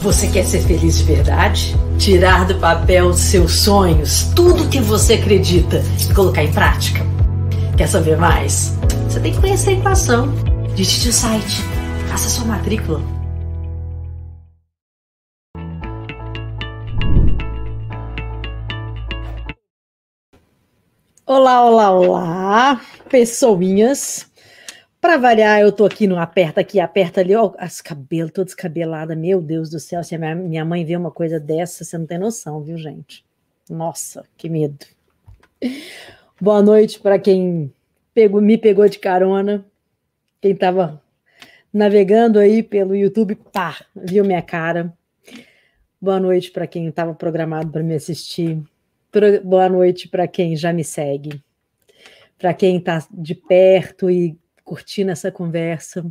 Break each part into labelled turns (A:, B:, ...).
A: Você quer ser feliz de verdade? Tirar do papel seus sonhos, tudo que você acredita e colocar em prática? Quer saber mais? Você tem que conhecer a equação. Digite o site, faça sua matrícula. Olá, olá, olá, pessoinhas. Para variar, eu tô aqui no aperta aqui, aperta ali, ó, as cabelos todos descabelada. Meu Deus do céu, se a minha, minha mãe vê uma coisa dessa, você não tem noção, viu, gente? Nossa, que medo. Boa noite para quem pegou, me pegou de carona, quem estava navegando aí pelo YouTube, pá, viu minha cara. Boa noite para quem estava programado para me assistir. Boa noite para quem já me segue. Para quem está de perto e curtindo essa conversa.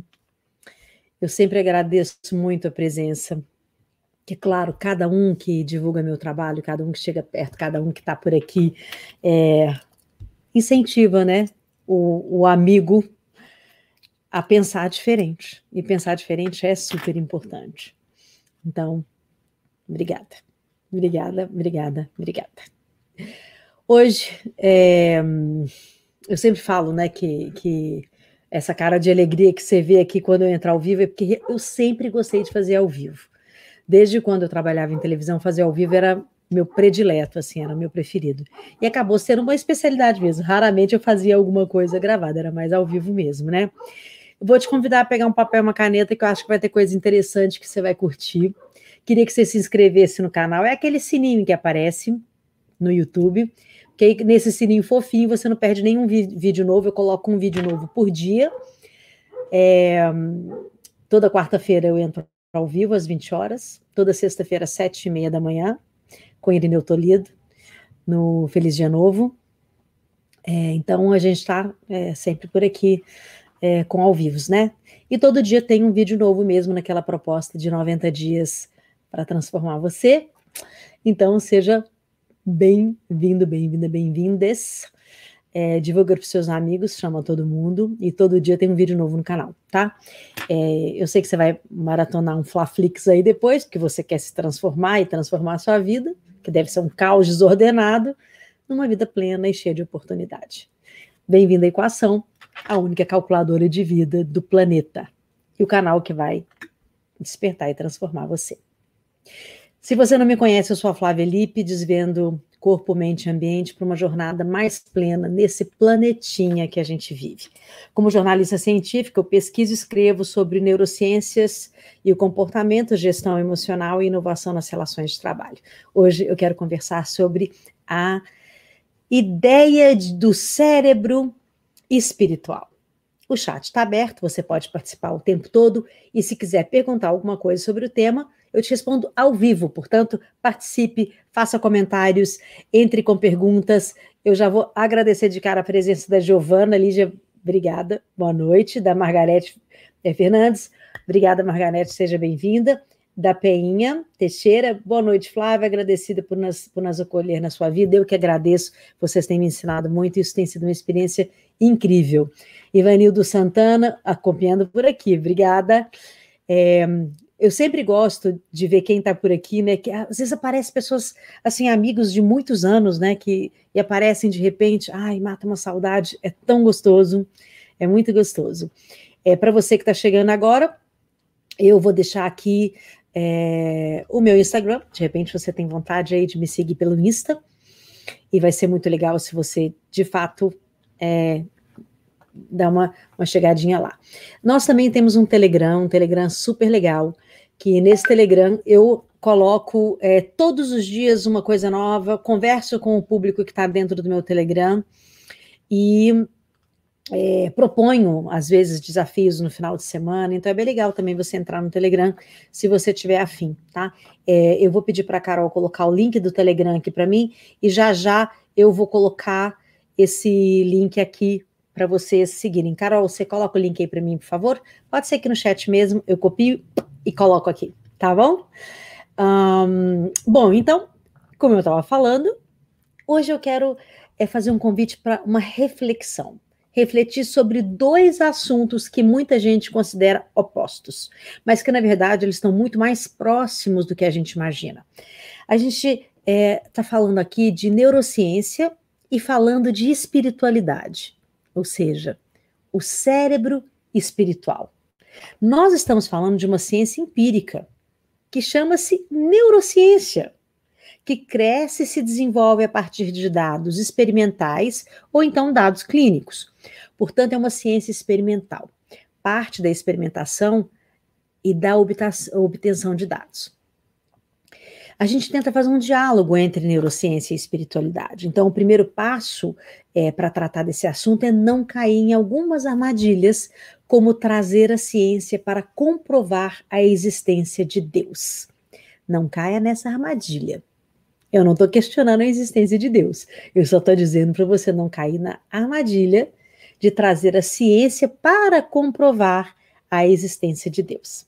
A: Eu sempre agradeço muito a presença. Que, claro, cada um que divulga meu trabalho, cada um que chega perto, cada um que está por aqui, é, incentiva né, o, o amigo a pensar diferente. E pensar diferente é super importante. Então, obrigada. Obrigada, obrigada, obrigada. Hoje, é, eu sempre falo né, que, que essa cara de alegria que você vê aqui quando eu entrar ao vivo é porque eu sempre gostei de fazer ao vivo. Desde quando eu trabalhava em televisão, fazer ao vivo era meu predileto, assim, era meu preferido. E acabou sendo uma especialidade mesmo. Raramente eu fazia alguma coisa gravada, era mais ao vivo mesmo, né? Vou te convidar a pegar um papel e uma caneta, que eu acho que vai ter coisa interessante que você vai curtir. Queria que você se inscrevesse no canal. É aquele sininho que aparece no YouTube que nesse sininho fofinho você não perde nenhum vídeo novo. Eu coloco um vídeo novo por dia. É, toda quarta-feira eu entro ao vivo às 20 horas. Toda sexta-feira, às 7 e meia da manhã, com Irineu Toledo, no Feliz Dia Novo. É, então a gente está é, sempre por aqui é, com ao vivos, né? E todo dia tem um vídeo novo mesmo naquela proposta de 90 dias para transformar você. Então seja Bem-vindo, bem-vinda, bem-vindes. É, divulga para seus amigos, chama todo mundo e todo dia tem um vídeo novo no canal, tá? É, eu sei que você vai maratonar um Flaflix aí depois, porque você quer se transformar e transformar a sua vida, que deve ser um caos desordenado, numa vida plena e cheia de oportunidade. Bem-vindo à Equação, a única calculadora de vida do planeta e o canal que vai despertar e transformar você. Se você não me conhece, eu sou a Flávia Lippe, desvendo corpo, mente e ambiente para uma jornada mais plena nesse planetinha que a gente vive. Como jornalista científica, eu pesquiso e escrevo sobre neurociências e o comportamento, gestão emocional e inovação nas relações de trabalho. Hoje eu quero conversar sobre a ideia do cérebro espiritual. O chat está aberto, você pode participar o tempo todo e se quiser perguntar alguma coisa sobre o tema, eu te respondo ao vivo, portanto, participe, faça comentários, entre com perguntas. Eu já vou agradecer de cara a presença da Giovana, Lígia, obrigada, boa noite, da Margarete eh, Fernandes, obrigada, Margarete, seja bem-vinda. Da Peinha Teixeira, boa noite, Flávia, agradecida por nos, por nos acolher na sua vida, eu que agradeço, vocês têm me ensinado muito, isso tem sido uma experiência incrível. Ivanildo Santana, acompanhando por aqui, obrigada. É, eu sempre gosto de ver quem está por aqui, né? Que às vezes aparecem pessoas, assim, amigos de muitos anos, né? Que e aparecem de repente, ai, mata uma saudade, é tão gostoso, é muito gostoso. É para você que está chegando agora, eu vou deixar aqui é, o meu Instagram. De repente você tem vontade aí de me seguir pelo Insta, e vai ser muito legal se você de fato é, dar uma, uma chegadinha lá. Nós também temos um Telegram, um Telegram super legal que nesse Telegram eu coloco é, todos os dias uma coisa nova, converso com o público que está dentro do meu Telegram e é, proponho, às vezes, desafios no final de semana, então é bem legal também você entrar no Telegram, se você tiver afim, tá? É, eu vou pedir para a Carol colocar o link do Telegram aqui para mim, e já já eu vou colocar esse link aqui para vocês seguirem. Carol, você coloca o link aí para mim, por favor? Pode ser aqui no chat mesmo, eu copio e coloco aqui, tá bom? Um, bom, então, como eu estava falando, hoje eu quero é, fazer um convite para uma reflexão. refletir sobre dois assuntos que muita gente considera opostos, mas que na verdade eles estão muito mais próximos do que a gente imagina. A gente está é, tá falando aqui de neurociência e falando de espiritualidade, ou seja, o cérebro espiritual. Nós estamos falando de uma ciência empírica que chama-se neurociência que cresce e se desenvolve a partir de dados experimentais ou então dados clínicos. Portanto, é uma ciência experimental. Parte da experimentação e da obtenção de dados. A gente tenta fazer um diálogo entre neurociência e espiritualidade. Então, o primeiro passo é, para tratar desse assunto é não cair em algumas armadilhas, como trazer a ciência para comprovar a existência de Deus. Não caia nessa armadilha. Eu não estou questionando a existência de Deus. Eu só estou dizendo para você não cair na armadilha de trazer a ciência para comprovar a existência de Deus.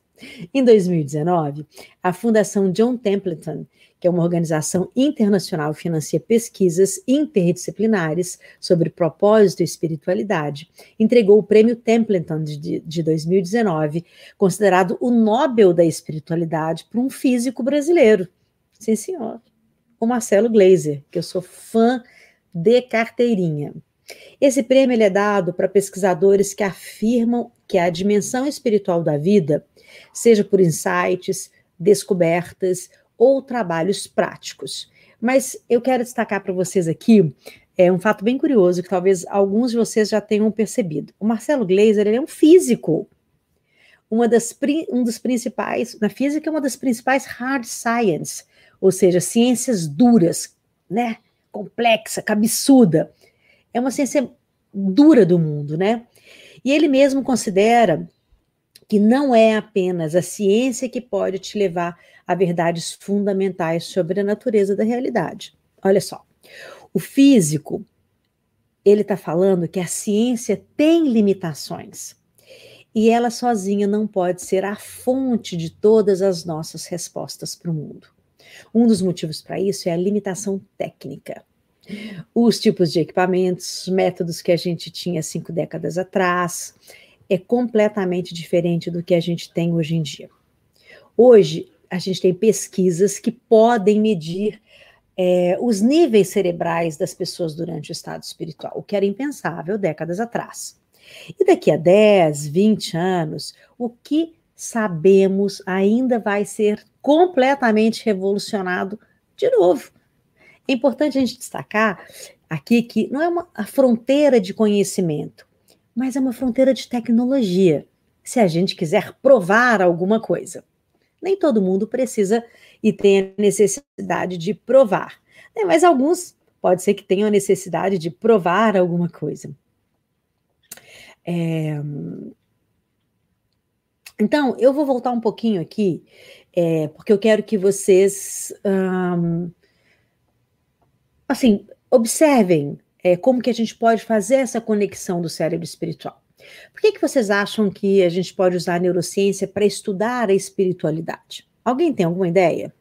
A: Em 2019, a Fundação John Templeton, que é uma organização internacional que financia pesquisas interdisciplinares sobre propósito e espiritualidade, entregou o Prêmio Templeton de, de 2019, considerado o Nobel da Espiritualidade para um físico brasileiro. Sim, senhor o Marcelo Gleiser, que eu sou fã de carteirinha. Esse prêmio é dado para pesquisadores que afirmam que a dimensão espiritual da vida, seja por insights, descobertas ou trabalhos práticos. Mas eu quero destacar para vocês aqui é um fato bem curioso que talvez alguns de vocês já tenham percebido. O Marcelo Gleiser é um físico. Uma das, um dos principais, na física, é uma das principais hard science, ou seja, ciências duras, né? Complexa, cabeçuda. É uma ciência dura do mundo, né? E ele mesmo considera que não é apenas a ciência que pode te levar a verdades fundamentais sobre a natureza da realidade. Olha só, o físico, ele está falando que a ciência tem limitações e ela sozinha não pode ser a fonte de todas as nossas respostas para o mundo. Um dos motivos para isso é a limitação técnica. Os tipos de equipamentos, métodos que a gente tinha cinco décadas atrás, é completamente diferente do que a gente tem hoje em dia. Hoje, a gente tem pesquisas que podem medir é, os níveis cerebrais das pessoas durante o estado espiritual, o que era impensável décadas atrás. E daqui a 10, 20 anos, o que sabemos ainda vai ser completamente revolucionado de novo. É importante a gente destacar aqui que não é uma a fronteira de conhecimento, mas é uma fronteira de tecnologia. Se a gente quiser provar alguma coisa, nem todo mundo precisa e tem a necessidade de provar, né? mas alguns pode ser que tenham a necessidade de provar alguma coisa. É, então, eu vou voltar um pouquinho aqui, é, porque eu quero que vocês, um, assim, observem é, como que a gente pode fazer essa conexão do cérebro espiritual. Por que, que vocês acham que a gente pode usar a neurociência para estudar a espiritualidade? Alguém tem alguma ideia?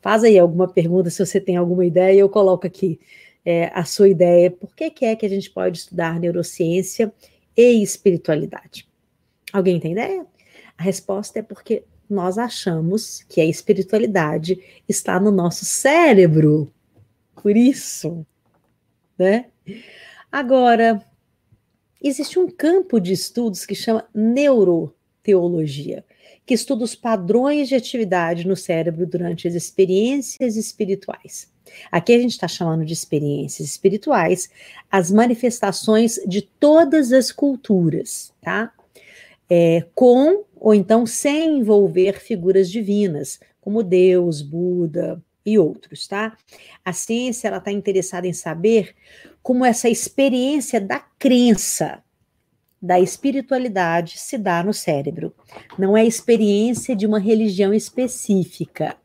A: Faz aí alguma pergunta, se você tem alguma ideia, eu coloco aqui é, a sua ideia. Por que, que é que a gente pode estudar neurociência e espiritualidade? Alguém tem ideia? A resposta é porque nós achamos que a espiritualidade está no nosso cérebro. Por isso, né? Agora, existe um campo de estudos que chama neuroteologia, que estuda os padrões de atividade no cérebro durante as experiências espirituais. Aqui a gente está chamando de experiências espirituais as manifestações de todas as culturas, tá? É, com ou então sem envolver figuras divinas, como Deus, Buda e outros, tá? A ciência ela está interessada em saber como essa experiência da crença, da espiritualidade se dá no cérebro. Não é experiência de uma religião específica.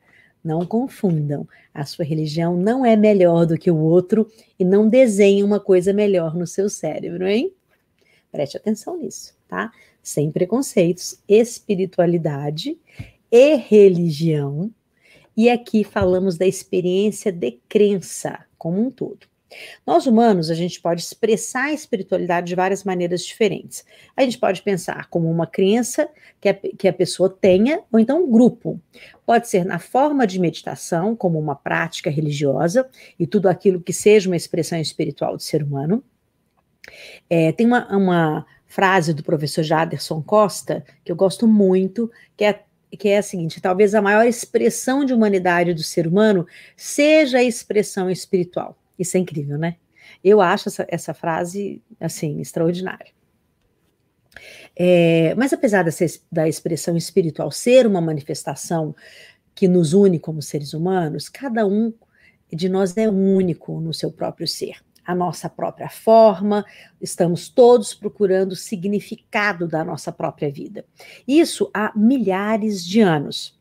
A: Não confundam. A sua religião não é melhor do que o outro e não desenha uma coisa melhor no seu cérebro, hein? Preste atenção nisso, tá? sem preconceitos, espiritualidade e religião. E aqui falamos da experiência de crença como um todo. Nós humanos, a gente pode expressar a espiritualidade de várias maneiras diferentes. A gente pode pensar como uma crença que a, que a pessoa tenha, ou então um grupo. Pode ser na forma de meditação, como uma prática religiosa, e tudo aquilo que seja uma expressão espiritual do ser humano. É, tem uma, uma frase do professor Jaderson Costa, que eu gosto muito, que é que é a seguinte: talvez a maior expressão de humanidade do ser humano seja a expressão espiritual. Isso é incrível, né? Eu acho essa, essa frase, assim, extraordinária. É, mas apesar dessa, da expressão espiritual ser uma manifestação que nos une como seres humanos, cada um de nós é único no seu próprio ser, a nossa própria forma, estamos todos procurando o significado da nossa própria vida. Isso há milhares de anos.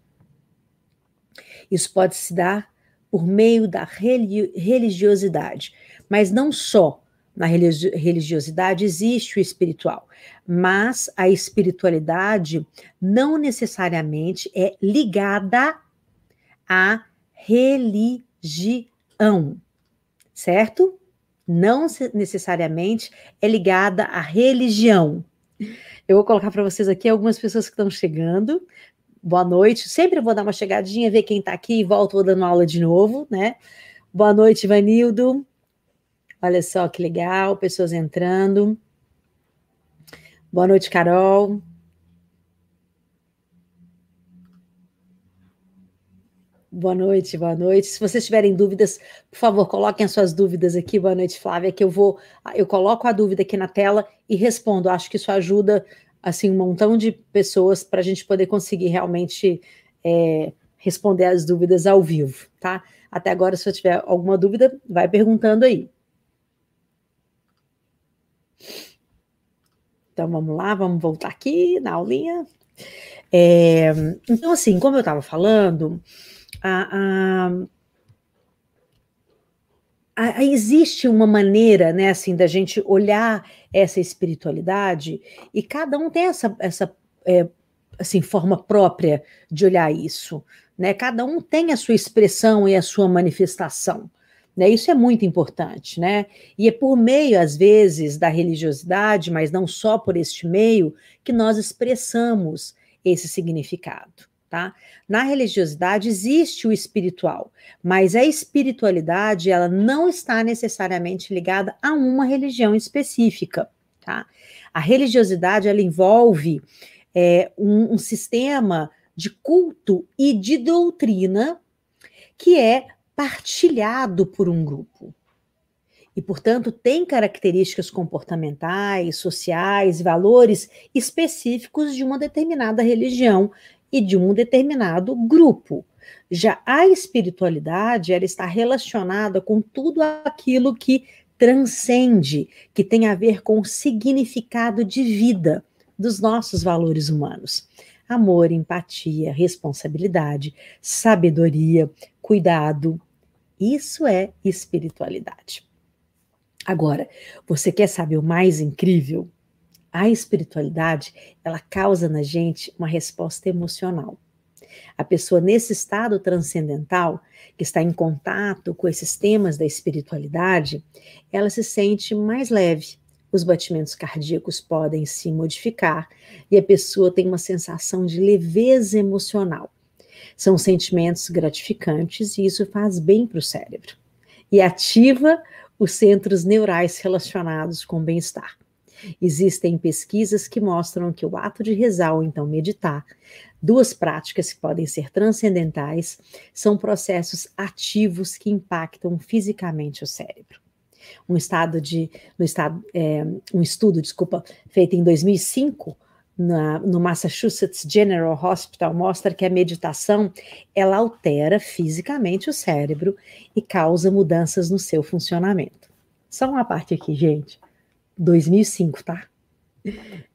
A: Isso pode se dar por meio da religiosidade. Mas não só na religiosidade existe o espiritual, mas a espiritualidade não necessariamente é ligada à religião, certo? Não necessariamente é ligada à religião. Eu vou colocar para vocês aqui algumas pessoas que estão chegando boa noite. Sempre vou dar uma chegadinha, ver quem está aqui e volto, vou dando aula de novo, né? Boa noite, Vanildo. Olha só que legal, pessoas entrando. Boa noite, Carol. Boa noite, boa noite. Se vocês tiverem dúvidas, por favor, coloquem as suas dúvidas aqui. Boa noite, Flávia, que eu vou, eu coloco a dúvida aqui na tela e respondo. Acho que isso ajuda assim um montão de pessoas para a gente poder conseguir realmente é, responder as dúvidas ao vivo, tá? Até agora, se eu tiver alguma dúvida, vai perguntando aí. Então vamos lá, vamos voltar aqui na aulinha. É, então, assim, como eu estava falando, a, a existe uma maneira, né, assim, da gente olhar essa espiritualidade e cada um tem essa, essa é, assim, forma própria de olhar isso, né? Cada um tem a sua expressão e a sua manifestação. Né, isso é muito importante, né? E é por meio, às vezes, da religiosidade, mas não só por este meio, que nós expressamos esse significado tá? Na religiosidade existe o espiritual, mas a espiritualidade ela não está necessariamente ligada a uma religião específica, tá? A religiosidade ela envolve é, um, um sistema de culto e de doutrina que é partilhado por um grupo e, portanto, tem características comportamentais, sociais, valores específicos de uma determinada religião e de um determinado grupo. Já a espiritualidade, ela está relacionada com tudo aquilo que transcende, que tem a ver com o significado de vida dos nossos valores humanos. Amor, empatia, responsabilidade, sabedoria, cuidado. Isso é espiritualidade. Agora, você quer saber o mais incrível? A espiritualidade, ela causa na gente uma resposta emocional. A pessoa nesse estado transcendental, que está em contato com esses temas da espiritualidade, ela se sente mais leve. Os batimentos cardíacos podem se modificar e a pessoa tem uma sensação de leveza emocional. São sentimentos gratificantes e isso faz bem para o cérebro e ativa os centros neurais relacionados com o bem-estar. Existem pesquisas que mostram que o ato de rezar ou então meditar, duas práticas que podem ser transcendentais, são processos ativos que impactam fisicamente o cérebro. Um estado de, no estado, é, um estudo, desculpa, feito em 2005 na, no Massachusetts General Hospital mostra que a meditação ela altera fisicamente o cérebro e causa mudanças no seu funcionamento. Só uma parte aqui, gente. 2005, tá?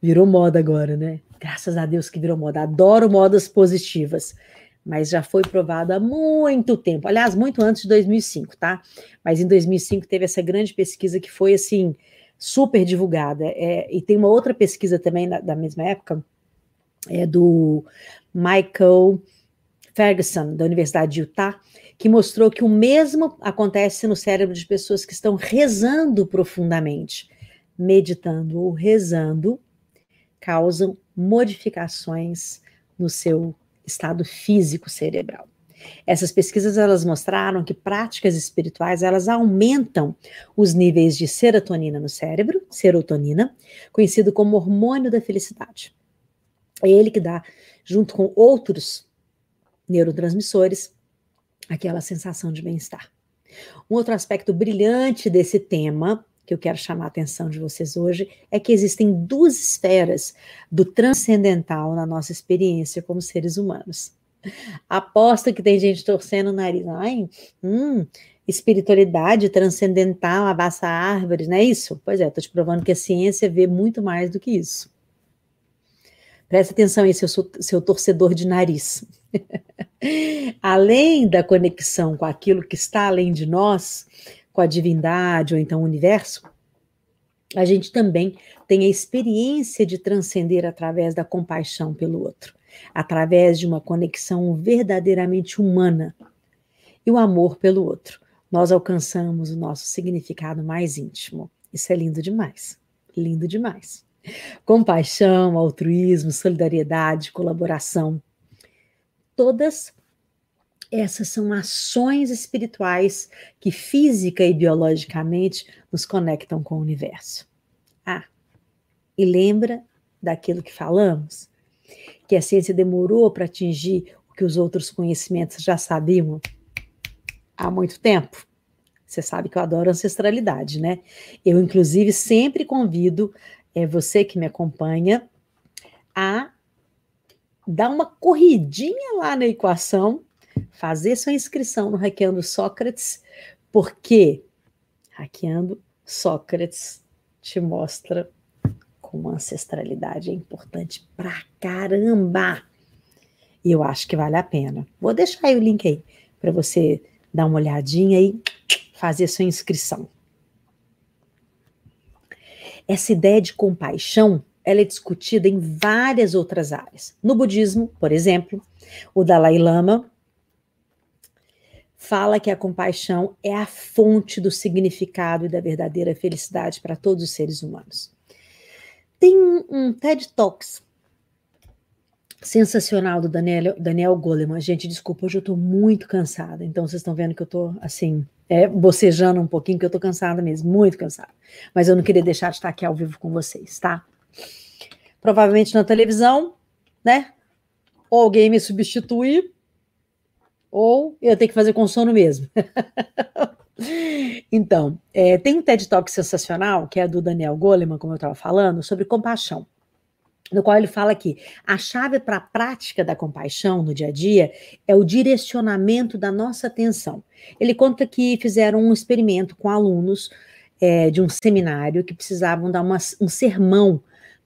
A: Virou moda agora, né? Graças a Deus que virou moda. Adoro modas positivas, mas já foi provado há muito tempo. Aliás, muito antes de 2005, tá? Mas em 2005 teve essa grande pesquisa que foi assim super divulgada. É, e tem uma outra pesquisa também da, da mesma época, é do Michael Ferguson, da Universidade de Utah, que mostrou que o mesmo acontece no cérebro de pessoas que estão rezando profundamente. Meditando ou rezando causam modificações no seu estado físico cerebral. Essas pesquisas elas mostraram que práticas espirituais elas aumentam os níveis de serotonina no cérebro, serotonina, conhecido como hormônio da felicidade. É ele que dá, junto com outros neurotransmissores, aquela sensação de bem-estar. Um outro aspecto brilhante desse tema que eu quero chamar a atenção de vocês hoje é que existem duas esferas do transcendental na nossa experiência como seres humanos. Aposto que tem gente torcendo o nariz. Ai, hum, espiritualidade transcendental, abaça árvores, não é isso? Pois é, estou te provando que a ciência vê muito mais do que isso. Presta atenção aí, seu, seu torcedor de nariz. além da conexão com aquilo que está além de nós, com a divindade ou então o universo, a gente também tem a experiência de transcender através da compaixão pelo outro através de uma conexão verdadeiramente humana e o amor pelo outro. Nós alcançamos o nosso significado mais íntimo. Isso é lindo demais. Lindo demais. Compaixão, altruísmo, solidariedade, colaboração. Todas essas são ações espirituais que física e biologicamente nos conectam com o universo. Ah, e lembra daquilo que falamos? que a ciência demorou para atingir o que os outros conhecimentos já sabiam há muito tempo. Você sabe que eu adoro ancestralidade, né? Eu, inclusive, sempre convido é, você que me acompanha a dar uma corridinha lá na equação, fazer sua inscrição no Hackeando Sócrates, porque Hackeando Sócrates te mostra com ancestralidade é importante pra caramba. E eu acho que vale a pena. Vou deixar aí o link aí para você dar uma olhadinha e fazer sua inscrição. Essa ideia de compaixão, ela é discutida em várias outras áreas. No budismo, por exemplo, o Dalai Lama fala que a compaixão é a fonte do significado e da verdadeira felicidade para todos os seres humanos. Tem um, TED Talks sensacional do Daniel, Daniel Goleman. Gente, desculpa, hoje eu tô muito cansada. Então, vocês estão vendo que eu tô, assim, é, bocejando um pouquinho, que eu tô cansada mesmo, muito cansada. Mas eu não queria deixar de estar aqui ao vivo com vocês, tá? Provavelmente na televisão, né? Ou alguém me substituir, ou eu tenho que fazer com sono mesmo. Então, é, tem um TED Talk sensacional, que é do Daniel Goleman, como eu estava falando, sobre compaixão, no qual ele fala que a chave para a prática da compaixão no dia a dia é o direcionamento da nossa atenção. Ele conta que fizeram um experimento com alunos é, de um seminário que precisavam dar uma, um sermão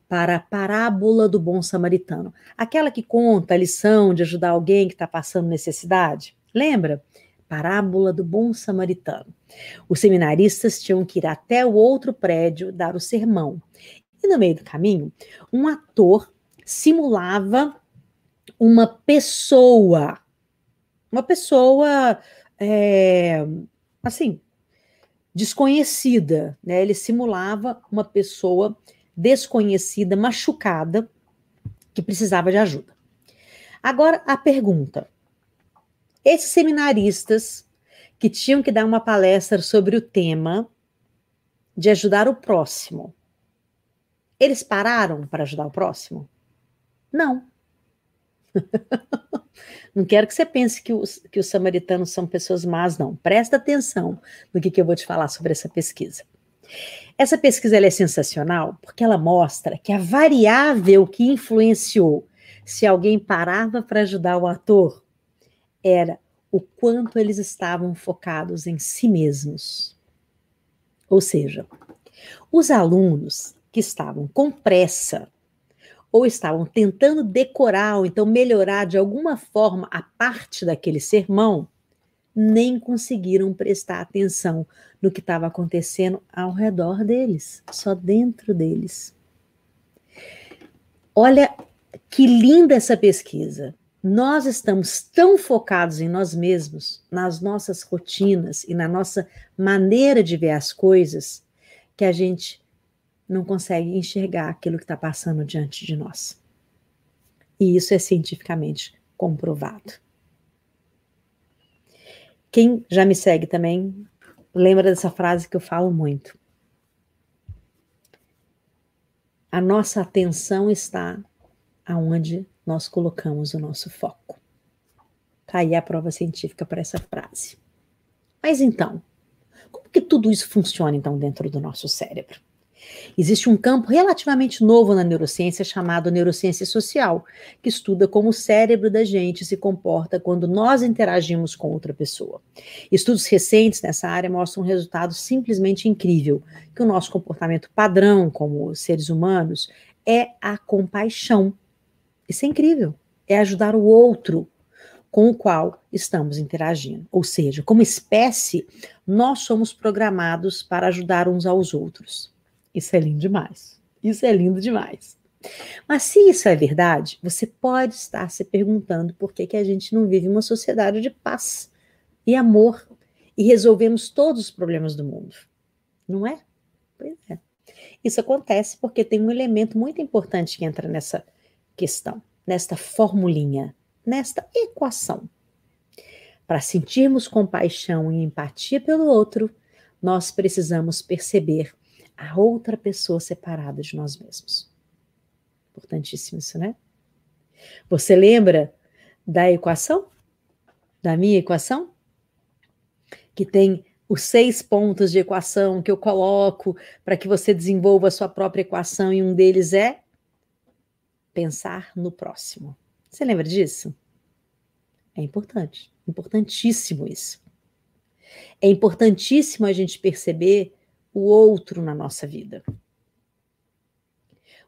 A: para a parábola do bom samaritano, aquela que conta a lição de ajudar alguém que está passando necessidade. Lembra? parábola do bom samaritano. Os seminaristas tinham que ir até o outro prédio dar o sermão. E no meio do caminho, um ator simulava uma pessoa, uma pessoa, é, assim, desconhecida, né? Ele simulava uma pessoa desconhecida, machucada, que precisava de ajuda. Agora a pergunta: esses seminaristas que tinham que dar uma palestra sobre o tema de ajudar o próximo, eles pararam para ajudar o próximo? Não. não quero que você pense que os, que os samaritanos são pessoas más, não. Presta atenção no que, que eu vou te falar sobre essa pesquisa. Essa pesquisa é sensacional porque ela mostra que a variável que influenciou se alguém parava para ajudar o ator era o quanto eles estavam focados em si mesmos. Ou seja, os alunos que estavam com pressa ou estavam tentando decorar ou então melhorar de alguma forma a parte daquele sermão, nem conseguiram prestar atenção no que estava acontecendo ao redor deles, só dentro deles. Olha que linda essa pesquisa. nós estamos tão focados em nós mesmos, nas nossas rotinas e na nossa maneira de ver as coisas, que a gente não consegue enxergar aquilo que está passando diante de nós. E isso é cientificamente comprovado. Quem já me segue também lembra dessa frase que eu falo muito. A nossa atenção está aonde nós colocamos o nosso foco. Tá aí a prova científica para essa frase. Mas então, como que tudo isso funciona então dentro do nosso cérebro? Existe um campo relativamente novo na neurociência chamado neurociência social, que estuda como o cérebro da gente se comporta quando nós interagimos com outra pessoa. Estudos recentes nessa área mostram um resultado simplesmente incrível, que o nosso comportamento padrão como seres humanos é a compaixão. Isso é incrível. É ajudar o outro com o qual estamos interagindo. Ou seja, como espécie, nós somos programados para ajudar uns aos outros. Isso é lindo demais. Isso é lindo demais. Mas se isso é verdade, você pode estar se perguntando por que, que a gente não vive uma sociedade de paz e amor e resolvemos todos os problemas do mundo. Não é? Pois é. Isso acontece porque tem um elemento muito importante que entra nessa questão, nesta formulinha, nesta equação. Para sentirmos compaixão e empatia pelo outro, nós precisamos perceber a outra pessoa separada de nós mesmos. Importantíssimo isso, né? Você lembra da equação? Da minha equação? Que tem os seis pontos de equação que eu coloco para que você desenvolva a sua própria equação, e um deles é pensar no próximo. Você lembra disso? É importante, importantíssimo isso. É importantíssimo a gente perceber o outro na nossa vida.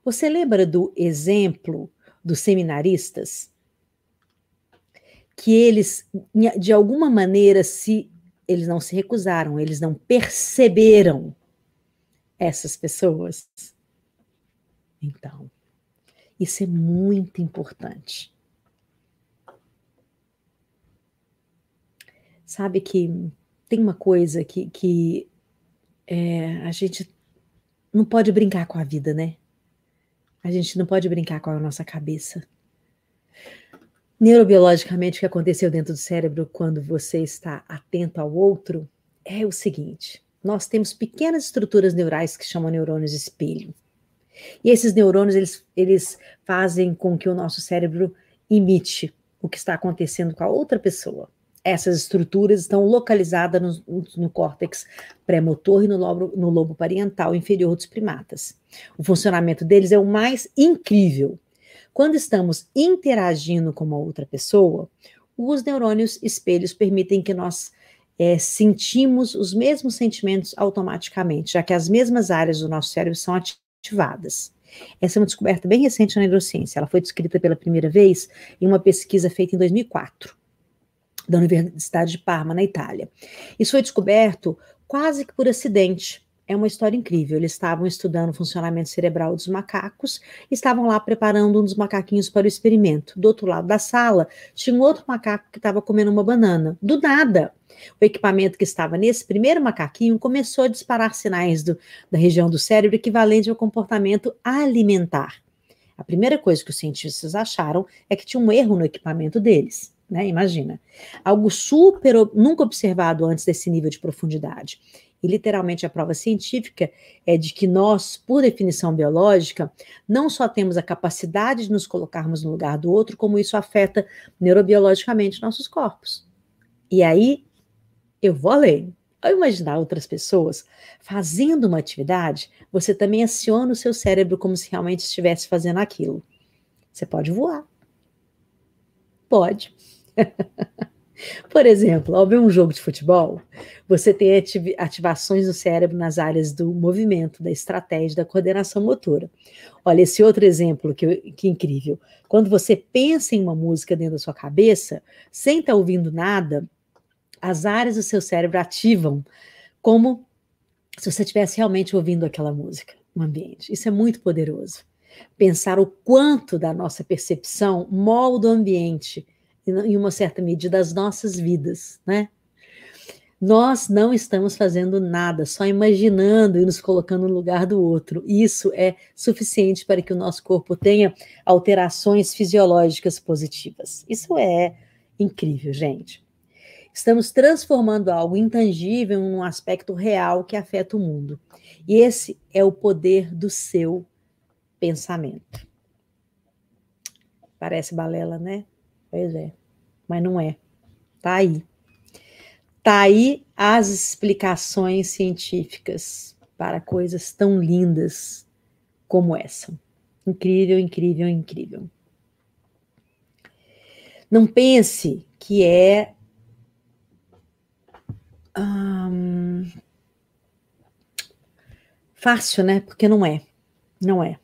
A: Você lembra do exemplo dos seminaristas? Que eles, de alguma maneira, se eles não se recusaram, eles não perceberam essas pessoas. Então, isso é muito importante. Sabe que tem uma coisa que, que é, a gente não pode brincar com a vida, né? A gente não pode brincar com a nossa cabeça. Neurobiologicamente, o que aconteceu dentro do cérebro quando você está atento ao outro é o seguinte: nós temos pequenas estruturas neurais que chamam neurônios espelho. E esses neurônios eles, eles fazem com que o nosso cérebro imite o que está acontecendo com a outra pessoa. Essas estruturas estão localizadas no, no córtex pré-motor e no lobo, no lobo parietal inferior dos primatas. O funcionamento deles é o mais incrível. Quando estamos interagindo com uma outra pessoa, os neurônios espelhos permitem que nós é, sentimos os mesmos sentimentos automaticamente, já que as mesmas áreas do nosso cérebro são ativadas. Essa é uma descoberta bem recente na neurociência. Ela foi descrita pela primeira vez em uma pesquisa feita em 2004 da Universidade de Parma, na Itália. Isso foi descoberto quase que por acidente. É uma história incrível. Eles estavam estudando o funcionamento cerebral dos macacos, estavam lá preparando um dos macaquinhos para o experimento. Do outro lado da sala, tinha um outro macaco que estava comendo uma banana. Do nada, o equipamento que estava nesse primeiro macaquinho começou a disparar sinais do, da região do cérebro equivalente ao comportamento alimentar. A primeira coisa que os cientistas acharam é que tinha um erro no equipamento deles né? Imagina. Algo super nunca observado antes desse nível de profundidade. E literalmente a prova científica é de que nós, por definição biológica, não só temos a capacidade de nos colocarmos no lugar do outro, como isso afeta neurobiologicamente nossos corpos. E aí eu vou além. Ao imaginar outras pessoas fazendo uma atividade, você também aciona o seu cérebro como se realmente estivesse fazendo aquilo. Você pode voar. Pode. Por exemplo, ao ver um jogo de futebol, você tem ativações do cérebro nas áreas do movimento, da estratégia, da coordenação motora. Olha, esse outro exemplo que, que incrível. Quando você pensa em uma música dentro da sua cabeça, sem estar ouvindo nada, as áreas do seu cérebro ativam como se você estivesse realmente ouvindo aquela música no ambiente. Isso é muito poderoso. pensar o quanto da nossa percepção molda o ambiente, em uma certa medida, as nossas vidas, né? Nós não estamos fazendo nada, só imaginando e nos colocando no lugar do outro. Isso é suficiente para que o nosso corpo tenha alterações fisiológicas positivas. Isso é incrível, gente. Estamos transformando algo intangível em um aspecto real que afeta o mundo. E esse é o poder do seu pensamento. Parece balela, né? Pois é, mas não é. Tá aí. Tá aí as explicações científicas para coisas tão lindas como essa. Incrível, incrível, incrível. Não pense que é hum, fácil, né? Porque não é. Não é.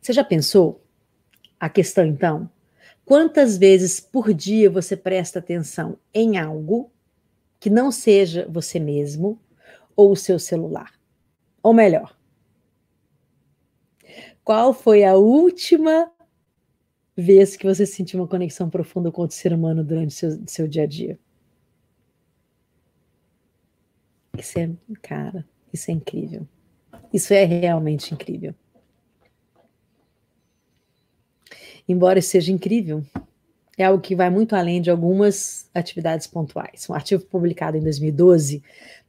A: Você já pensou a questão, então? Quantas vezes por dia você presta atenção em algo que não seja você mesmo ou o seu celular? Ou melhor, qual foi a última vez que você sentiu uma conexão profunda com o ser humano durante seu, seu dia a dia? Isso é, cara, isso é incrível. Isso é realmente incrível. Embora seja incrível, é algo que vai muito além de algumas atividades pontuais. Um artigo publicado em 2012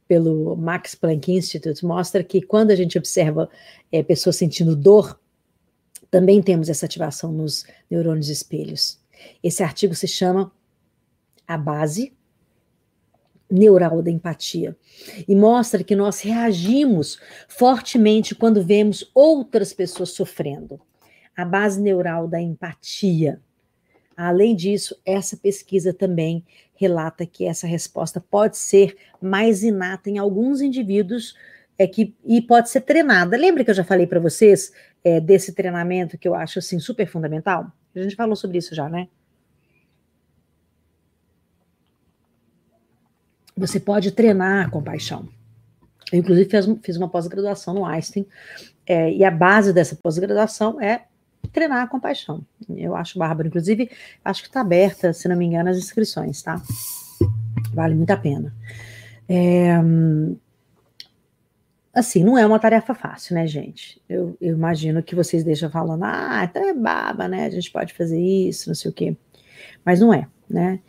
A: pelo Max Planck Institute mostra que quando a gente observa é, pessoas sentindo dor, também temos essa ativação nos neurônios espelhos. Esse artigo se chama A Base Neural da Empatia e mostra que nós reagimos fortemente quando vemos outras pessoas sofrendo a base neural da empatia. Além disso, essa pesquisa também relata que essa resposta pode ser mais inata em alguns indivíduos é que, e pode ser treinada. Lembra que eu já falei para vocês é, desse treinamento que eu acho assim super fundamental? A gente falou sobre isso já, né? Você pode treinar a compaixão. Eu, inclusive, fiz, fiz uma pós-graduação no Einstein, é, e a base dessa pós-graduação é treinar a compaixão. Eu acho bárbaro. Inclusive, acho que está aberta, se não me engano, as inscrições, tá? Vale muito a pena. É, assim, não é uma tarefa fácil, né, gente? Eu, eu, imagino que vocês deixam falando, ah, então é baba, né? A gente pode fazer isso, não sei o quê. Mas não é, né?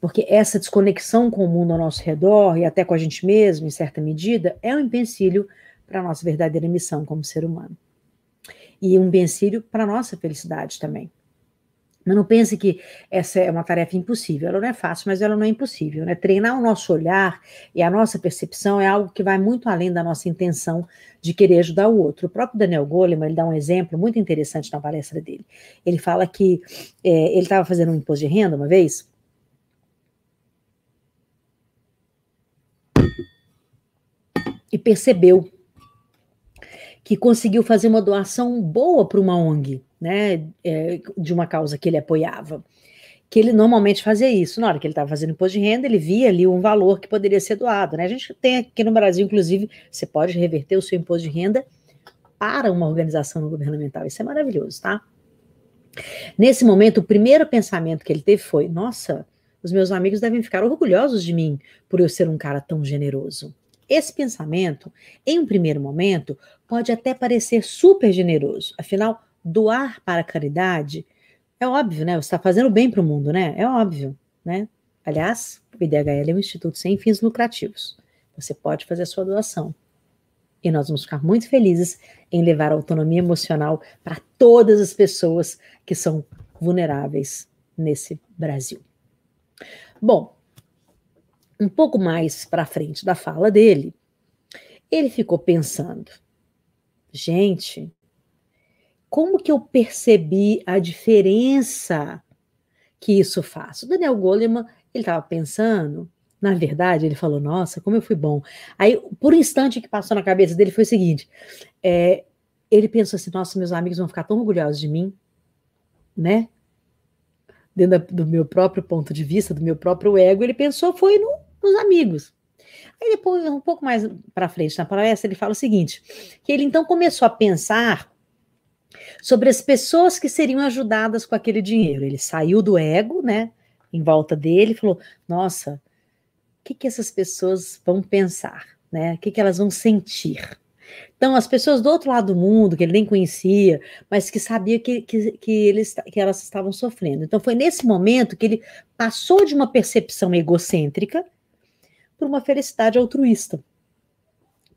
A: Porque essa desconexão com o mundo ao nosso redor e até com a gente mesmo, em certa medida, é um empecilho para a nossa verdadeira missão como ser humano e um benefício para nossa felicidade também. Mas não pense que essa é uma tarefa impossível. Ela não é fácil, mas ela não é impossível. Né? Treinar o nosso olhar e a nossa percepção é algo que vai muito além da nossa intenção de querer ajudar o outro. O próprio Daniel Goleman ele dá um exemplo muito interessante na palestra dele. Ele fala que é, ele estava fazendo um imposto de renda uma vez. E percebeu que conseguiu fazer uma doação boa para uma ONG, né, é, de uma causa que ele apoiava. Que ele normalmente fazia isso. Na hora que ele estava fazendo imposto de renda, ele via ali um valor que poderia ser doado. Né? A gente tem aqui no Brasil, inclusive, você pode reverter o seu imposto de renda para uma organização governamental. Isso é maravilhoso, tá? Nesse momento, o primeiro pensamento que ele teve foi: nossa, os meus amigos devem ficar orgulhosos de mim por eu ser um cara tão generoso. Esse pensamento, em um primeiro momento, pode até parecer super generoso. Afinal, doar para a caridade é óbvio, né? Você está fazendo bem para o mundo, né? É óbvio, né? Aliás, o IDHL é um instituto sem fins lucrativos. Você pode fazer a sua doação. E nós vamos ficar muito felizes em levar a autonomia emocional para todas as pessoas que são vulneráveis nesse Brasil. Bom, um pouco mais para frente da fala dele, ele ficou pensando: gente, como que eu percebi a diferença que isso faz? O Daniel Goleman, ele estava pensando, na verdade, ele falou: nossa, como eu fui bom. Aí, por um instante que passou na cabeça dele foi o seguinte: é, ele pensou assim: nossa, meus amigos vão ficar tão orgulhosos de mim, né? Dentro do meu próprio ponto de vista, do meu próprio ego, ele pensou foi no, nos amigos. Aí depois, um pouco mais para frente na palestra, ele fala o seguinte: que ele então começou a pensar sobre as pessoas que seriam ajudadas com aquele dinheiro. Ele saiu do ego, né, em volta dele, falou: nossa, o que, que essas pessoas vão pensar, né? O que, que elas vão sentir? Então, as pessoas do outro lado do mundo, que ele nem conhecia, mas que sabia que, que, que, eles, que elas estavam sofrendo. Então, foi nesse momento que ele passou de uma percepção egocêntrica para uma felicidade altruísta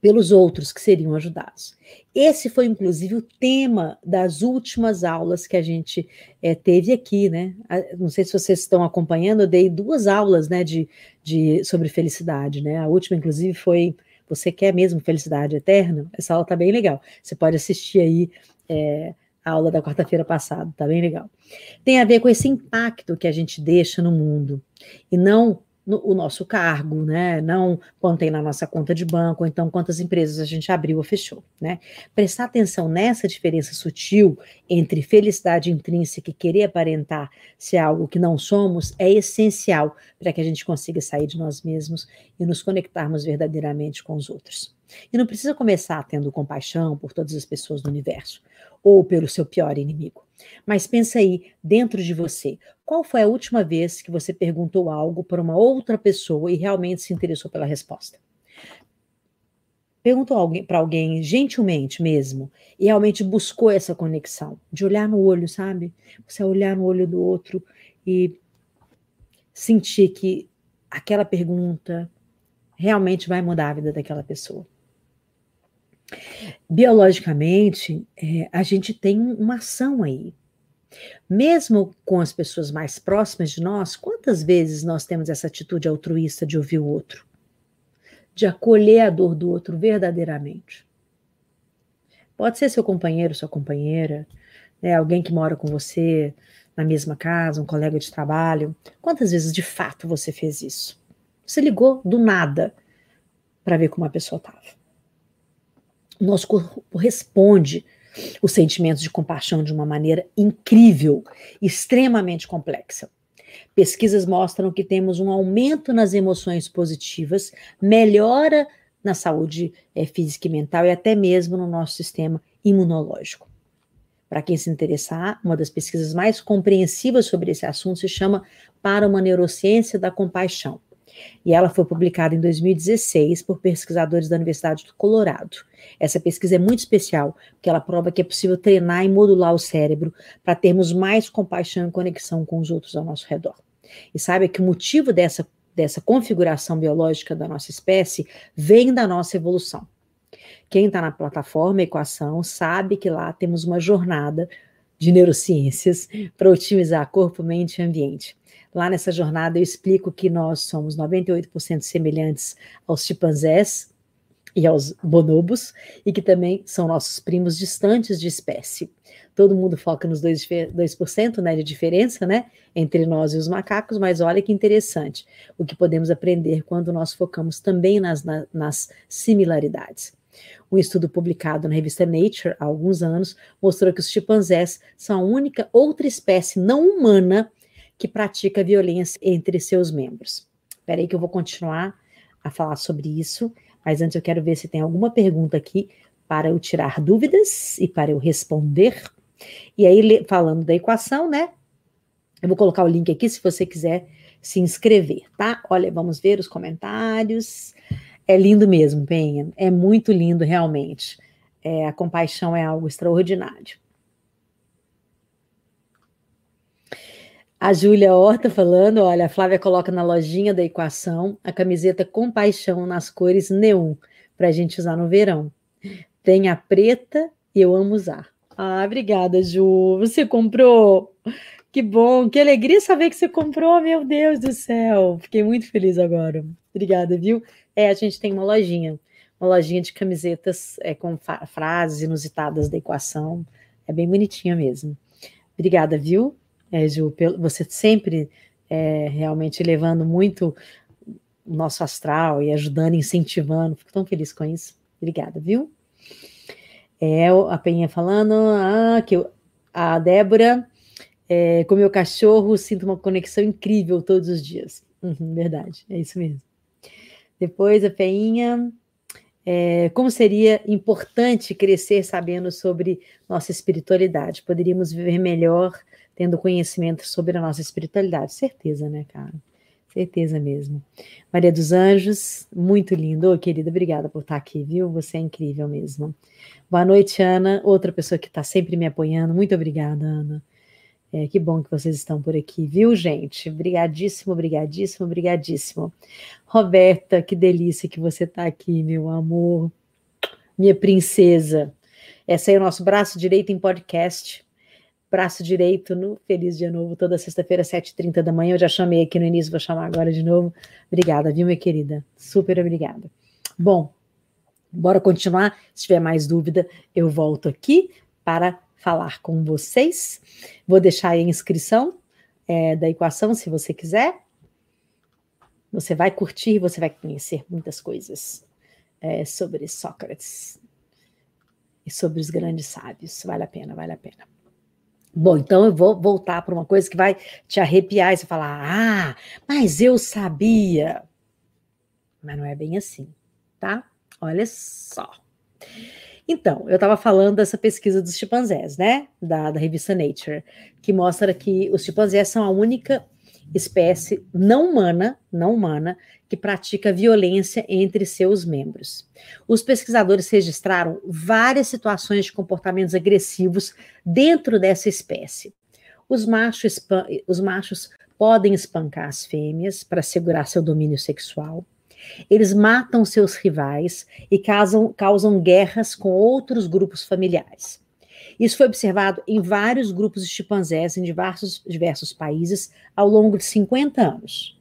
A: pelos outros que seriam ajudados. Esse foi, inclusive, o tema das últimas aulas que a gente é, teve aqui, né? Não sei se vocês estão acompanhando, eu dei duas aulas, né, de, de, sobre felicidade, né? A última, inclusive, foi Você quer mesmo felicidade eterna? Essa aula tá bem legal. Você pode assistir aí é, a aula da quarta-feira passada, tá bem legal. Tem a ver com esse impacto que a gente deixa no mundo e não no, o nosso cargo, né? Não quanto tem na nossa conta de banco, ou então quantas empresas a gente abriu ou fechou, né? Prestar atenção nessa diferença sutil entre felicidade intrínseca e querer aparentar ser algo que não somos é essencial para que a gente consiga sair de nós mesmos e nos conectarmos verdadeiramente com os outros. E não precisa começar tendo compaixão por todas as pessoas do universo ou pelo seu pior inimigo. Mas pensa aí, dentro de você, qual foi a última vez que você perguntou algo para uma outra pessoa e realmente se interessou pela resposta? Perguntou para alguém gentilmente mesmo e realmente buscou essa conexão, de olhar no olho, sabe? Você olhar no olho do outro e sentir que aquela pergunta realmente vai mudar a vida daquela pessoa. Biologicamente, é, a gente tem uma ação aí. Mesmo com as pessoas mais próximas de nós, quantas vezes nós temos essa atitude altruísta de ouvir o outro? De acolher a dor do outro verdadeiramente. Pode ser seu companheiro, sua companheira, né, alguém que mora com você na mesma casa, um colega de trabalho. Quantas vezes de fato você fez isso? Você ligou do nada para ver como a pessoa estava nosso corpo responde os sentimentos de compaixão de uma maneira incrível, extremamente complexa. Pesquisas mostram que temos um aumento nas emoções positivas, melhora na saúde é, física e mental e até mesmo no nosso sistema imunológico. Para quem se interessar, uma das pesquisas mais compreensivas sobre esse assunto se chama Para uma Neurociência da Compaixão. E ela foi publicada em 2016 por pesquisadores da Universidade do Colorado. Essa pesquisa é muito especial, porque ela prova que é possível treinar e modular o cérebro para termos mais compaixão e conexão com os outros ao nosso redor. E saiba que o motivo dessa, dessa configuração biológica da nossa espécie vem da nossa evolução. Quem está na plataforma Equação sabe que lá temos uma jornada de neurociências para otimizar corpo, mente e ambiente. Lá nessa jornada eu explico que nós somos 98% semelhantes aos chimpanzés e aos bonobos, e que também são nossos primos distantes de espécie. Todo mundo foca nos 2%, 2% né, de diferença né, entre nós e os macacos, mas olha que interessante o que podemos aprender quando nós focamos também nas, na, nas similaridades. Um estudo publicado na revista Nature há alguns anos mostrou que os chimpanzés são a única outra espécie não humana que pratica violência entre seus membros. Espera aí que eu vou continuar a falar sobre isso, mas antes eu quero ver se tem alguma pergunta aqui para eu tirar dúvidas e para eu responder. E aí, falando da equação, né? Eu vou colocar o link aqui se você quiser se inscrever, tá? Olha, vamos ver os comentários. É lindo mesmo, Penha. É muito lindo, realmente. É, a compaixão é algo extraordinário. A Júlia Horta falando, olha, a Flávia coloca na lojinha da equação a camiseta com paixão nas cores neon, para a gente usar no verão. Tem a preta e eu amo usar. Ah, obrigada, Ju. Você comprou? Que bom, que alegria saber que você comprou, meu Deus do céu. Fiquei muito feliz agora. Obrigada, viu? É, a gente tem uma lojinha, uma lojinha de camisetas é, com frases inusitadas da equação. É bem bonitinha mesmo. Obrigada, viu? É, Ju, você sempre é, realmente levando muito o nosso astral e ajudando, incentivando. Fico tão feliz com isso. Obrigada, viu? É, a Penha falando, ah, que eu, a Débora, é, com meu cachorro, sinto uma conexão incrível todos os dias. Uhum, verdade, é isso mesmo. Depois a Feinha. É, como seria importante crescer sabendo sobre nossa espiritualidade? Poderíamos viver melhor tendo conhecimento sobre a nossa espiritualidade. Certeza, né, cara? Certeza mesmo. Maria dos Anjos, muito lindo. Oh, querida, obrigada por estar aqui, viu? Você é incrível mesmo. Boa noite, Ana. Outra pessoa que está sempre me apoiando. Muito obrigada, Ana. É, que bom que vocês estão por aqui, viu, gente? Obrigadíssimo, obrigadíssimo, obrigadíssimo. Roberta, que delícia que você está aqui, meu amor, minha princesa. Esse aí é o nosso braço direito em podcast. Braço direito no Feliz Dia Novo, toda sexta-feira, 7h30 da manhã. Eu já chamei aqui no início, vou chamar agora de novo. Obrigada, viu, minha querida? Super obrigada. Bom, bora continuar. Se tiver mais dúvida, eu volto aqui para falar com vocês. Vou deixar aí a inscrição é, da equação, se você quiser. Você vai curtir, você vai conhecer muitas coisas é, sobre Sócrates e sobre os grandes sábios. Vale a pena, vale a pena. Bom, então eu vou voltar para uma coisa que vai te arrepiar e você falar: ah, mas eu sabia. Mas não é bem assim, tá? Olha só. Então, eu estava falando dessa pesquisa dos chimpanzés, né? Da, da revista Nature, que mostra que os chimpanzés são a única espécie não humana, não humana, que pratica violência entre seus membros. Os pesquisadores registraram várias situações de comportamentos agressivos dentro dessa espécie. Os machos, os machos podem espancar as fêmeas para segurar seu domínio sexual. Eles matam seus rivais e causam, causam guerras com outros grupos familiares. Isso foi observado em vários grupos de chimpanzés em diversos, diversos países ao longo de 50 anos.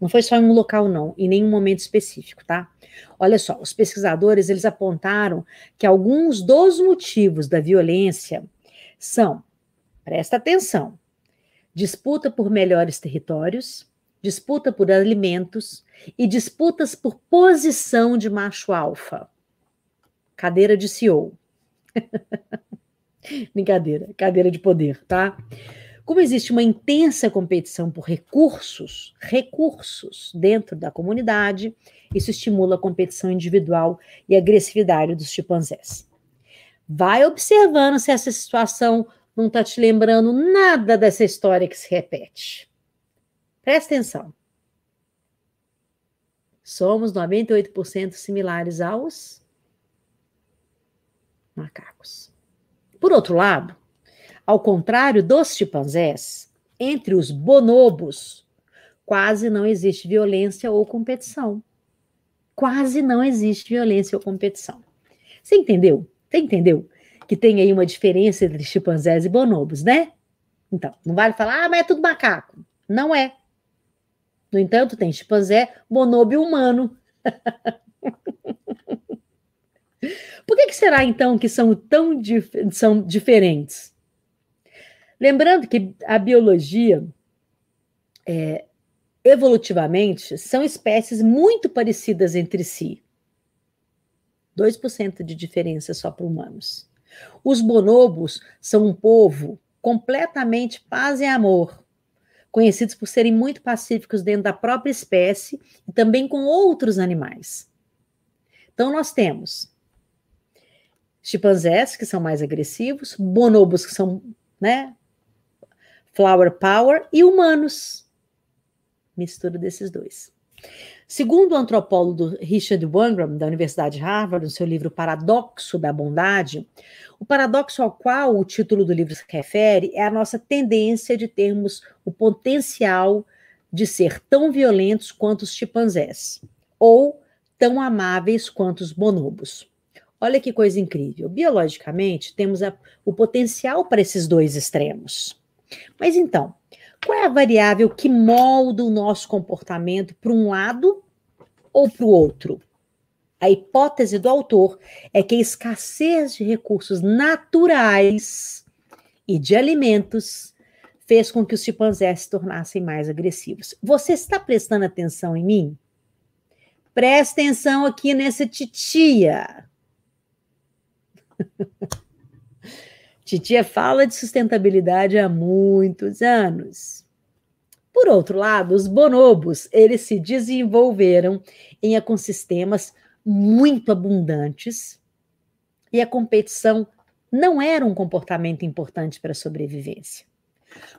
A: Não foi só em um local, não, em nenhum momento específico, tá? Olha só, os pesquisadores eles apontaram que alguns dos motivos da violência são, presta atenção, disputa por melhores territórios, disputa por alimentos e disputas por posição de macho alfa. Cadeira de CEO. Brincadeira, cadeira de poder, tá? Como existe uma intensa competição por recursos, recursos dentro da comunidade, isso estimula a competição individual e agressividade dos chimpanzés. Vai observando se essa situação não está te lembrando nada dessa história que se repete. Presta atenção. Somos 98% similares aos macacos. Por outro lado, ao contrário dos chimpanzés, entre os bonobos, quase não existe violência ou competição. Quase não existe violência ou competição. Você entendeu? Você entendeu que tem aí uma diferença entre chimpanzés e bonobos, né? Então, não vale falar, ah, mas é tudo macaco. Não é. No entanto, tem chimpanzé, bonobo humano. Por que, que, será então que são tão dif são diferentes? Lembrando que a biologia, é, evolutivamente, são espécies muito parecidas entre si. 2% de diferença só para humanos. Os bonobos são um povo completamente paz e amor, conhecidos por serem muito pacíficos dentro da própria espécie e também com outros animais. Então, nós temos chimpanzés, que são mais agressivos, bonobos, que são, né, flower power, e humanos. Mistura desses dois. Segundo o antropólogo Richard Wangram, da Universidade de Harvard, no seu livro Paradoxo da Bondade, o paradoxo ao qual o título do livro se refere é a nossa tendência de termos o potencial de ser tão violentos quanto os chimpanzés, ou tão amáveis quanto os bonobos. Olha que coisa incrível. Biologicamente, temos a, o potencial para esses dois extremos. Mas então, qual é a variável que molda o nosso comportamento para um lado ou para o outro? A hipótese do autor é que a escassez de recursos naturais e de alimentos fez com que os chimpanzés se tornassem mais agressivos. Você está prestando atenção em mim? Presta atenção aqui nessa titia. titia fala de sustentabilidade há muitos anos. Por outro lado, os bonobos, eles se desenvolveram em ecossistemas muito abundantes e a competição não era um comportamento importante para a sobrevivência.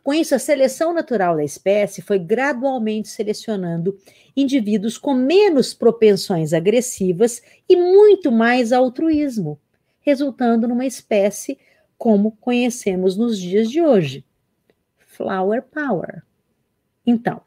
A: Com isso, a seleção natural da espécie foi gradualmente selecionando indivíduos com menos propensões agressivas e muito mais altruísmo, resultando numa espécie como conhecemos nos dias de hoje. Flower Power. Então,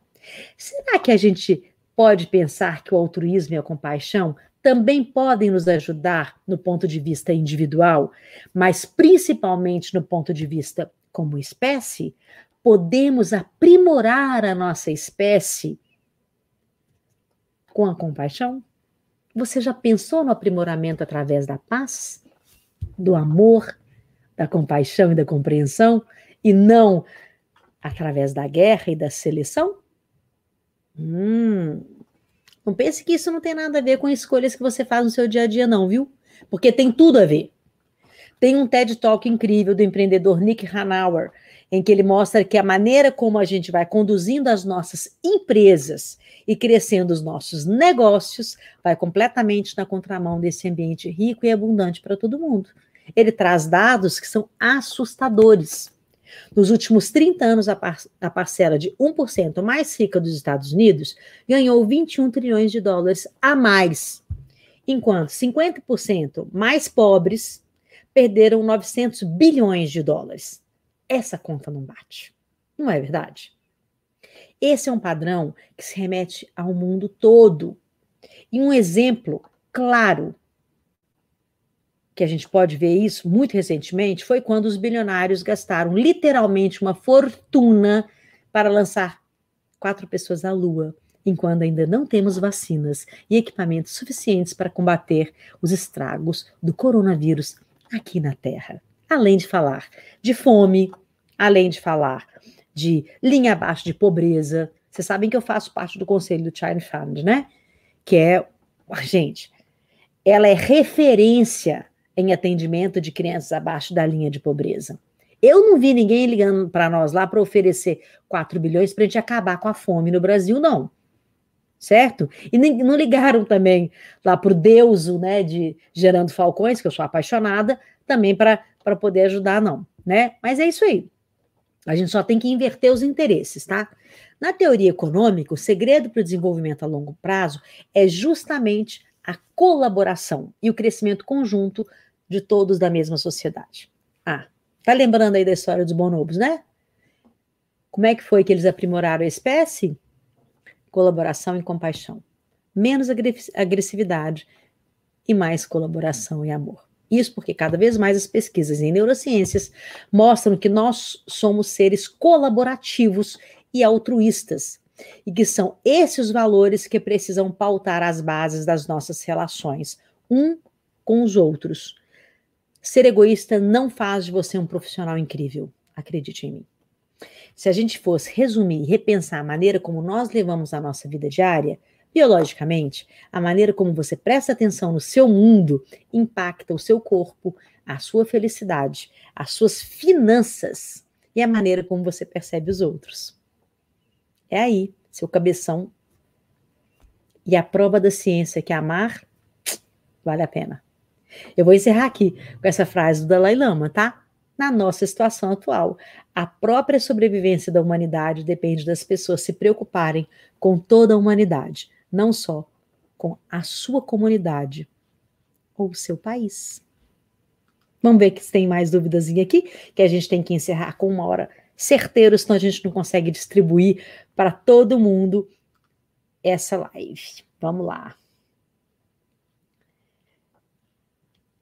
A: será que a gente pode pensar que o altruísmo e a compaixão também podem nos ajudar no ponto de vista individual, mas principalmente no ponto de vista como espécie? Podemos aprimorar a nossa espécie com a compaixão? Você já pensou no aprimoramento através da paz, do amor, da compaixão e da compreensão, e não através da guerra e da seleção? Hum, não pense que isso não tem nada a ver com escolhas que você faz no seu dia a dia, não, viu? Porque tem tudo a ver. Tem um TED Talk incrível do empreendedor Nick Hanauer, em que ele mostra que a maneira como a gente vai conduzindo as nossas empresas e crescendo os nossos negócios vai completamente na contramão desse ambiente rico e abundante para todo mundo. Ele traz dados que são assustadores. Nos últimos 30 anos, a, par a parcela de 1% mais rica dos Estados Unidos ganhou 21 trilhões de dólares a mais, enquanto 50% mais pobres perderam 900 bilhões de dólares. Essa conta não bate. Não é verdade? Esse é um padrão que se remete ao mundo todo. E um exemplo claro que a gente pode ver isso muito recentemente, foi quando os bilionários gastaram literalmente uma fortuna para lançar quatro pessoas à Lua, enquanto ainda não temos vacinas e equipamentos suficientes para combater os estragos do coronavírus aqui na Terra. Além de falar de fome, além de falar de linha abaixo de pobreza. Vocês sabem que eu faço parte do conselho do China Fund, né? Que é, gente, ela é referência em atendimento de crianças abaixo da linha de pobreza. Eu não vi ninguém ligando para nós lá para oferecer 4 bilhões para a gente acabar com a fome no Brasil, não. Certo? E nem, não ligaram também lá para o Deus né, de Gerando Falcões, que eu sou apaixonada, também para poder ajudar, não. Né? Mas é isso aí. A gente só tem que inverter os interesses, tá? Na teoria econômica, o segredo para o desenvolvimento a longo prazo é justamente a colaboração e o crescimento conjunto de todos da mesma sociedade. Ah, tá lembrando aí da história dos bonobos, né? Como é que foi que eles aprimoraram a espécie? Colaboração e compaixão. Menos agressividade e mais colaboração e amor. Isso porque cada vez mais as pesquisas em neurociências mostram que nós somos seres colaborativos e altruístas, e que são esses valores que precisam pautar as bases das nossas relações, um com os outros, Ser egoísta não faz de você um profissional incrível. Acredite em mim. Se a gente fosse resumir e repensar a maneira como nós levamos a nossa vida diária, biologicamente, a maneira como você presta atenção no seu mundo impacta o seu corpo, a sua felicidade, as suas finanças e a maneira como você percebe os outros. É aí, seu cabeção. E a prova da ciência que amar vale a pena. Eu vou encerrar aqui com essa frase do Dalai Lama, tá? Na nossa situação atual, a própria sobrevivência da humanidade depende das pessoas se preocuparem com toda a humanidade, não só com a sua comunidade ou o seu país. Vamos ver se tem mais dúvidas aqui, que a gente tem que encerrar com uma hora certeira, senão a gente não consegue distribuir para todo mundo essa live. Vamos lá.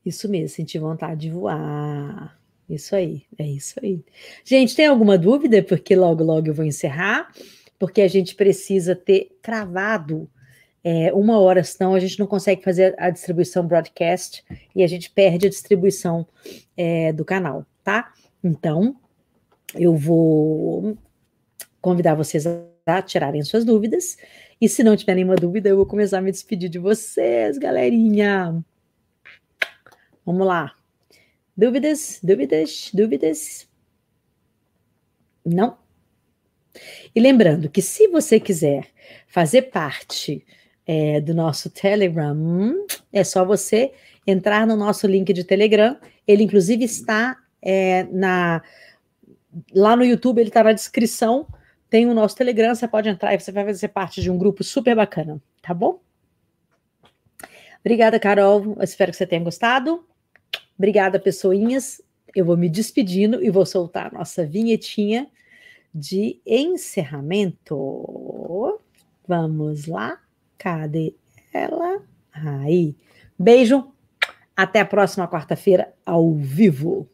A: Isso mesmo, sentir vontade de voar. Isso aí, é isso aí. Gente, tem alguma dúvida? Porque logo, logo eu vou encerrar, porque a gente precisa ter cravado é, uma hora, senão a gente não consegue fazer a distribuição broadcast e a gente perde a distribuição é, do canal, tá? Então, eu vou convidar vocês a tirarem suas dúvidas. E se não tiver nenhuma dúvida, eu vou começar a me despedir de vocês, galerinha. Vamos lá. Dúvidas? Dúvidas? Dúvidas? Não? E lembrando que se você quiser fazer parte é, do nosso Telegram, é só você entrar no nosso link de Telegram. Ele, inclusive, está é, na lá no YouTube, ele está na descrição. Tem o nosso Telegram, você pode entrar e você vai fazer parte de um grupo super bacana, tá bom? Obrigada, Carol. Eu espero que você tenha gostado. Obrigada, pessoinhas. Eu vou me despedindo e vou soltar a nossa vinhetinha de encerramento. Vamos lá. Cadê ela? Aí. Beijo. Até a próxima quarta-feira, ao vivo.